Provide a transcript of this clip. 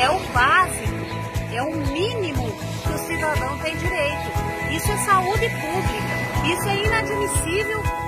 é o básico, é o mínimo que o cidadão tem direito. Isso é saúde pública, isso é inadmissível